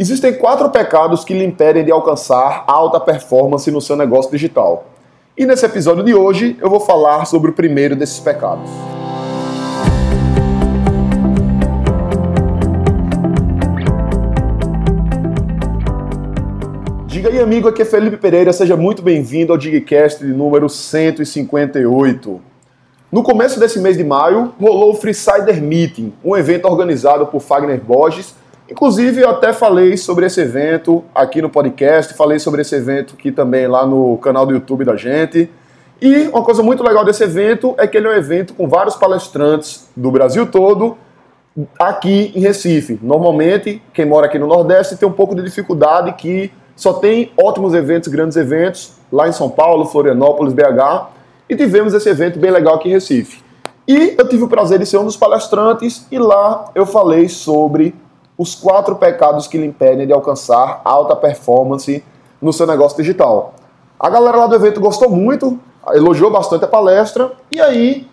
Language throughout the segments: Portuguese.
Existem quatro pecados que lhe impedem de alcançar alta performance no seu negócio digital. E nesse episódio de hoje eu vou falar sobre o primeiro desses pecados. Diga aí, amigo, aqui é Felipe Pereira, seja muito bem-vindo ao Digcast de número 158. No começo desse mês de maio, rolou o Freesider Meeting, um evento organizado por Fagner Borges Inclusive, eu até falei sobre esse evento aqui no podcast, falei sobre esse evento aqui também lá no canal do YouTube da gente. E uma coisa muito legal desse evento é que ele é um evento com vários palestrantes do Brasil todo aqui em Recife. Normalmente, quem mora aqui no Nordeste tem um pouco de dificuldade que só tem ótimos eventos, grandes eventos lá em São Paulo, Florianópolis, BH. E tivemos esse evento bem legal aqui em Recife. E eu tive o prazer de ser um dos palestrantes e lá eu falei sobre os quatro pecados que lhe impedem de alcançar alta performance no seu negócio digital. A galera lá do evento gostou muito, elogiou bastante a palestra, e aí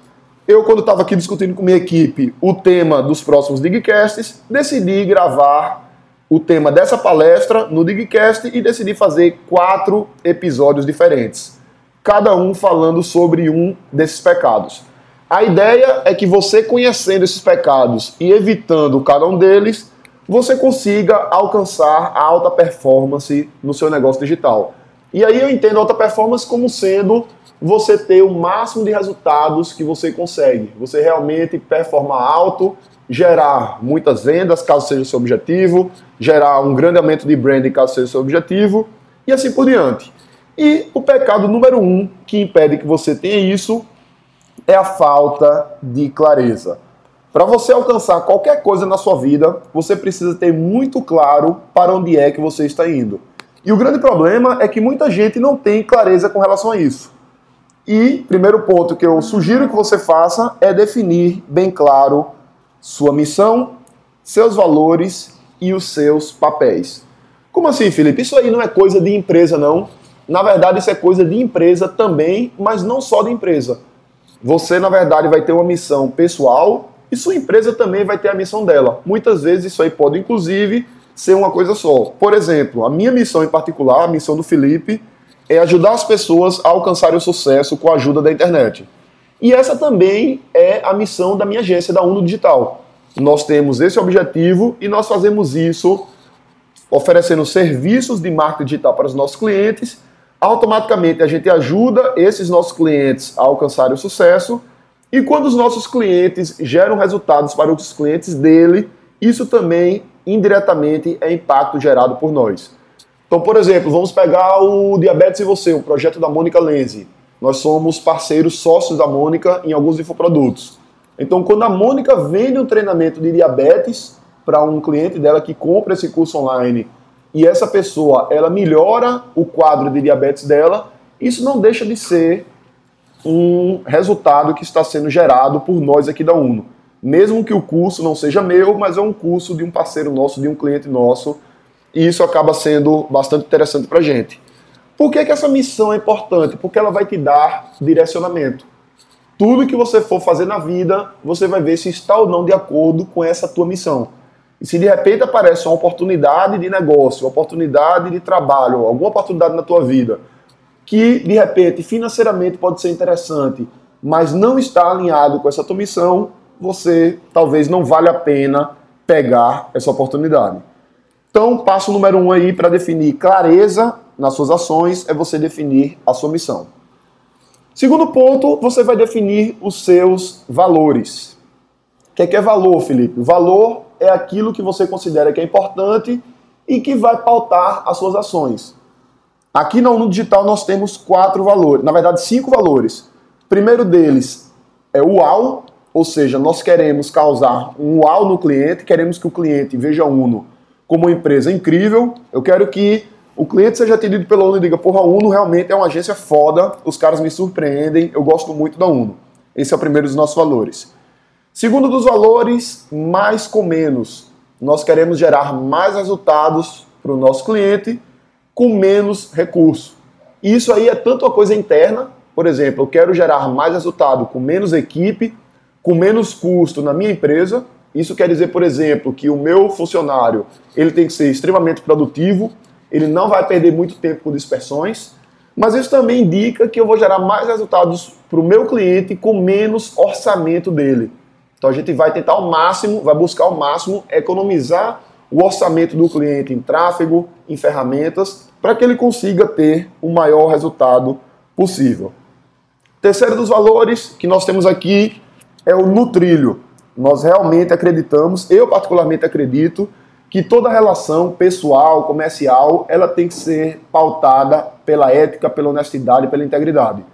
eu, quando estava aqui discutindo com minha equipe o tema dos próximos Digcasts, decidi gravar o tema dessa palestra no Digcast e decidi fazer quatro episódios diferentes, cada um falando sobre um desses pecados. A ideia é que você conhecendo esses pecados e evitando cada um deles, você consiga alcançar a alta performance no seu negócio digital. E aí eu entendo alta performance como sendo você ter o máximo de resultados que você consegue. Você realmente performar alto, gerar muitas vendas, caso seja o seu objetivo, gerar um grande aumento de branding, caso seja o seu objetivo, e assim por diante. E o pecado número um que impede que você tenha isso é a falta de clareza. Para você alcançar qualquer coisa na sua vida, você precisa ter muito claro para onde é que você está indo. E o grande problema é que muita gente não tem clareza com relação a isso. E primeiro ponto que eu sugiro que você faça é definir bem claro sua missão, seus valores e os seus papéis. Como assim, Felipe? Isso aí não é coisa de empresa, não. Na verdade, isso é coisa de empresa também, mas não só de empresa. Você, na verdade, vai ter uma missão pessoal e sua empresa também vai ter a missão dela. Muitas vezes isso aí pode, inclusive, ser uma coisa só. Por exemplo, a minha missão em particular, a missão do Felipe, é ajudar as pessoas a alcançarem o sucesso com a ajuda da internet. E essa também é a missão da minha agência, da Uno Digital. Nós temos esse objetivo e nós fazemos isso oferecendo serviços de marketing digital para os nossos clientes. Automaticamente a gente ajuda esses nossos clientes a alcançarem o sucesso e quando os nossos clientes geram resultados para os clientes dele, isso também indiretamente é impacto gerado por nós. Então, por exemplo, vamos pegar o Diabetes e Você, o projeto da Mônica Lenze. Nós somos parceiros sócios da Mônica em alguns infoprodutos. Então, quando a Mônica vende um treinamento de diabetes para um cliente dela que compra esse curso online e essa pessoa ela melhora o quadro de diabetes dela, isso não deixa de ser um resultado que está sendo gerado por nós aqui da UNO. Mesmo que o curso não seja meu, mas é um curso de um parceiro nosso, de um cliente nosso, e isso acaba sendo bastante interessante para a gente. Por que, que essa missão é importante? Porque ela vai te dar direcionamento. Tudo que você for fazer na vida, você vai ver se está ou não de acordo com essa tua missão. E se de repente aparece uma oportunidade de negócio, uma oportunidade de trabalho, alguma oportunidade na tua vida, que de repente financeiramente pode ser interessante, mas não está alinhado com essa tua missão, você talvez não vale a pena pegar essa oportunidade. Então, passo número um aí para definir clareza nas suas ações é você definir a sua missão. Segundo ponto, você vai definir os seus valores. O que é, que é valor, Felipe? valor é aquilo que você considera que é importante e que vai pautar as suas ações. Aqui no Uno Digital nós temos quatro valores, na verdade cinco valores. O primeiro deles é o UAU, ou seja, nós queremos causar um UAU no cliente, queremos que o cliente veja a Uno como uma empresa incrível. Eu quero que o cliente seja atendido pela Uno e diga, porra, a Uno realmente é uma agência foda, os caras me surpreendem, eu gosto muito da Uno. Esse é o primeiro dos nossos valores. Segundo dos valores, mais com menos. Nós queremos gerar mais resultados para o nosso cliente com menos recurso. Isso aí é tanto uma coisa interna, por exemplo, eu quero gerar mais resultado com menos equipe, com menos custo na minha empresa, Isso quer dizer, por exemplo, que o meu funcionário ele tem que ser extremamente produtivo, ele não vai perder muito tempo com dispersões, mas isso também indica que eu vou gerar mais resultados para o meu cliente com menos orçamento dele. Então a gente vai tentar ao máximo, vai buscar ao máximo economizar o orçamento do cliente em tráfego, em ferramentas, para que ele consiga ter o maior resultado possível. Terceiro dos valores que nós temos aqui é o nutrilho. Nós realmente acreditamos, eu particularmente acredito, que toda relação pessoal, comercial, ela tem que ser pautada pela ética, pela honestidade, pela integridade.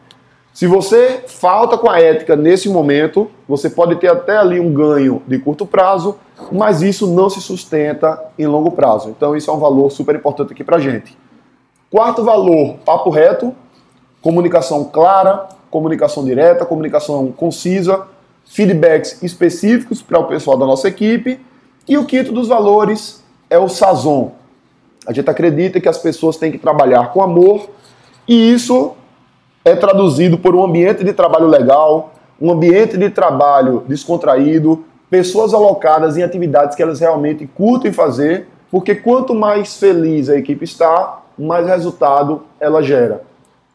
Se você falta com a ética nesse momento, você pode ter até ali um ganho de curto prazo, mas isso não se sustenta em longo prazo. Então isso é um valor super importante aqui pra gente. Quarto valor, papo reto, comunicação clara, comunicação direta, comunicação concisa, feedbacks específicos para o pessoal da nossa equipe. E o quinto dos valores é o sazon. A gente acredita que as pessoas têm que trabalhar com amor e isso é traduzido por um ambiente de trabalho legal, um ambiente de trabalho descontraído, pessoas alocadas em atividades que elas realmente curtem fazer, porque quanto mais feliz a equipe está, mais resultado ela gera.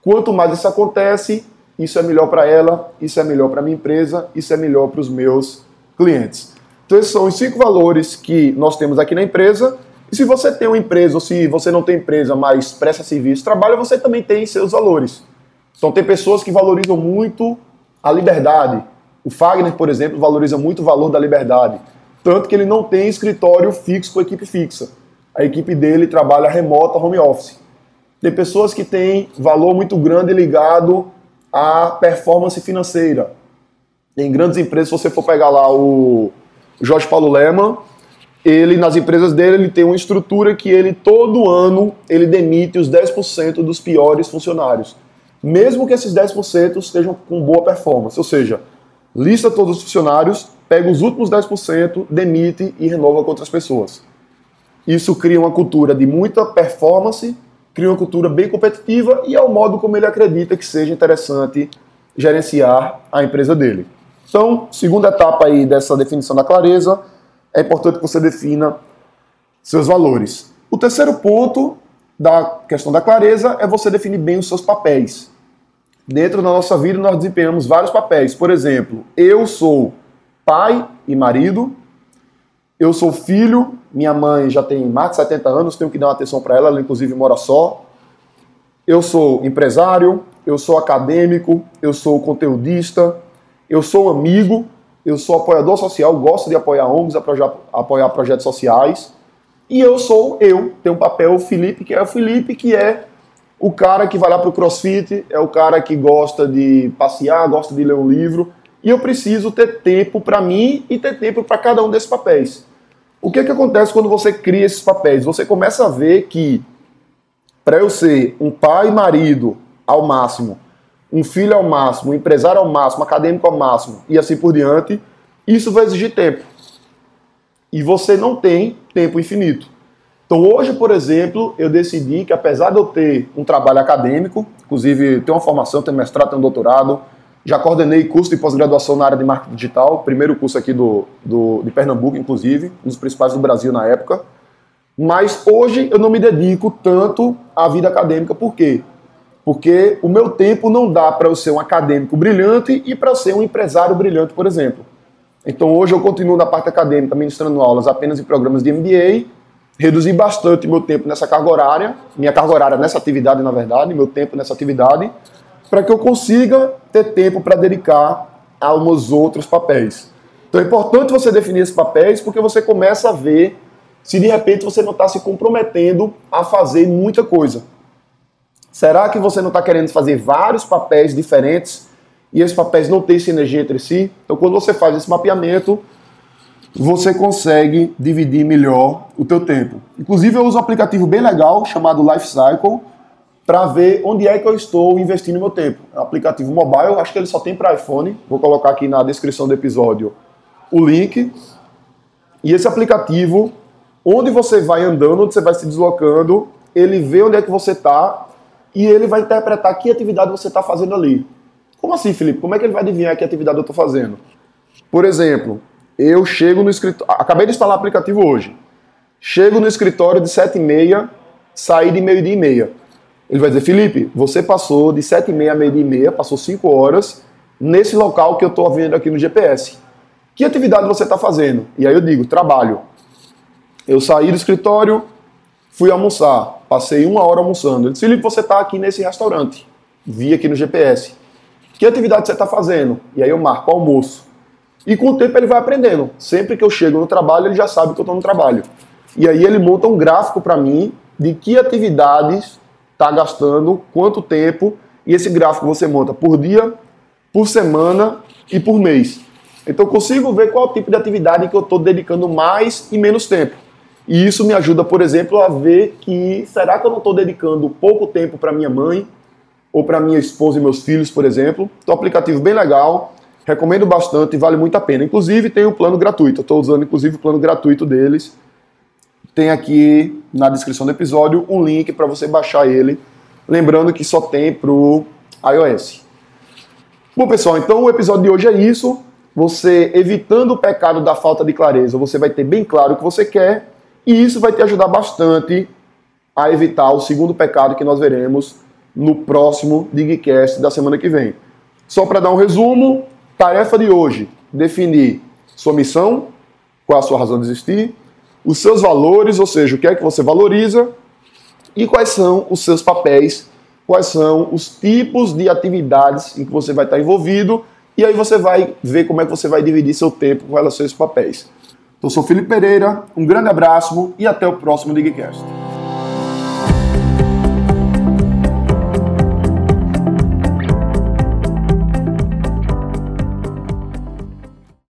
Quanto mais isso acontece, isso é melhor para ela, isso é melhor para a minha empresa, isso é melhor para os meus clientes. Então, esses são os cinco valores que nós temos aqui na empresa. E se você tem uma empresa, ou se você não tem empresa, mas presta serviço, trabalha, você também tem seus valores. Então, tem pessoas que valorizam muito a liberdade. O Fagner, por exemplo, valoriza muito o valor da liberdade. Tanto que ele não tem escritório fixo com equipe fixa. A equipe dele trabalha remota, home office. Tem pessoas que têm valor muito grande ligado a performance financeira. Em grandes empresas, se você for pegar lá o Jorge Paulo Lema, ele nas empresas dele ele tem uma estrutura que ele todo ano ele demite os 10% dos piores funcionários. Mesmo que esses 10% estejam com boa performance, ou seja, lista todos os funcionários, pega os últimos 10%, demite e renova com outras pessoas. Isso cria uma cultura de muita performance cria uma cultura bem competitiva e é o modo como ele acredita que seja interessante gerenciar a empresa dele. Então, segunda etapa aí dessa definição da clareza, é importante que você defina seus valores. O terceiro ponto da questão da clareza é você definir bem os seus papéis. Dentro da nossa vida, nós desempenhamos vários papéis. Por exemplo, eu sou pai e marido, eu sou filho, minha mãe já tem mais de 70 anos, tenho que dar uma atenção para ela, ela inclusive mora só. Eu sou empresário, eu sou acadêmico, eu sou conteudista, eu sou amigo, eu sou apoiador social, gosto de apoiar ONGs, apoiar projetos sociais. E eu sou eu, tenho um papel o Felipe, que é o Felipe, que é o cara que vai lá para o crossfit, é o cara que gosta de passear, gosta de ler um livro. E eu preciso ter tempo para mim e ter tempo para cada um desses papéis. O que, é que acontece quando você cria esses papéis? Você começa a ver que para eu ser um pai e marido ao máximo, um filho ao máximo, um empresário ao máximo, um acadêmico ao máximo e assim por diante, isso vai exigir tempo. E você não tem tempo infinito. Então hoje, por exemplo, eu decidi que apesar de eu ter um trabalho acadêmico, inclusive tenho uma formação, tenho mestrado, tenho doutorado, já coordenei curso de pós-graduação na área de marketing digital, primeiro curso aqui do, do, de Pernambuco, inclusive, um dos principais do Brasil na época. Mas hoje eu não me dedico tanto à vida acadêmica, por quê? Porque o meu tempo não dá para eu ser um acadêmico brilhante e para ser um empresário brilhante, por exemplo. Então hoje eu continuo na parte acadêmica, ministrando aulas apenas em programas de MBA, reduzi bastante meu tempo nessa carga horária, minha carga horária nessa atividade, na verdade, meu tempo nessa atividade, para que eu consiga ter tempo para dedicar a uns outros papéis. Então é importante você definir esses papéis porque você começa a ver se de repente você não está se comprometendo a fazer muita coisa. Será que você não está querendo fazer vários papéis diferentes e esses papéis não têm sinergia entre si? Então, quando você faz esse mapeamento, você consegue dividir melhor o teu tempo. Inclusive, eu uso um aplicativo bem legal chamado Life Cycle, para ver onde é que eu estou investindo meu tempo. É um aplicativo mobile, acho que ele só tem para iPhone. Vou colocar aqui na descrição do episódio o link. E esse aplicativo, onde você vai andando, onde você vai se deslocando, ele vê onde é que você está e ele vai interpretar que atividade você está fazendo ali. Como assim, Felipe? Como é que ele vai adivinhar que atividade eu estou fazendo? Por exemplo, eu chego no escritório. Acabei de instalar o aplicativo hoje. Chego no escritório de 7 e meia, saí de meio-dia e meia. Ele vai dizer, Felipe, você passou de 7 e meia a meio-dia e meia, passou 5 horas nesse local que eu estou vendo aqui no GPS. Que atividade você está fazendo? E aí eu digo, trabalho. Eu saí do escritório, fui almoçar, passei uma hora almoçando. Ele disse, Felipe, você está aqui nesse restaurante. Vi aqui no GPS. Que atividade você está fazendo? E aí eu marco almoço. E com o tempo ele vai aprendendo. Sempre que eu chego no trabalho, ele já sabe que eu estou no trabalho. E aí ele monta um gráfico para mim de que atividades está gastando, quanto tempo, e esse gráfico você monta por dia, por semana e por mês. Então eu consigo ver qual tipo de atividade que eu estou dedicando mais e menos tempo. E isso me ajuda, por exemplo, a ver que será que eu não estou dedicando pouco tempo para minha mãe ou para minha esposa e meus filhos, por exemplo. Então, aplicativo bem legal, recomendo bastante vale muito a pena. Inclusive tem o um plano gratuito. Estou usando inclusive o plano gratuito deles tem aqui na descrição do episódio um link para você baixar ele. Lembrando que só tem para o iOS. Bom, pessoal, então o episódio de hoje é isso. Você evitando o pecado da falta de clareza, você vai ter bem claro o que você quer e isso vai te ajudar bastante a evitar o segundo pecado que nós veremos no próximo Digcast da semana que vem. Só para dar um resumo, tarefa de hoje: definir sua missão, qual a sua razão de existir, os seus valores, ou seja, o que é que você valoriza e quais são os seus papéis, quais são os tipos de atividades em que você vai estar envolvido e aí você vai ver como é que você vai dividir seu tempo com relação a esses papéis. Eu sou Felipe Pereira, um grande abraço e até o próximo Digcast.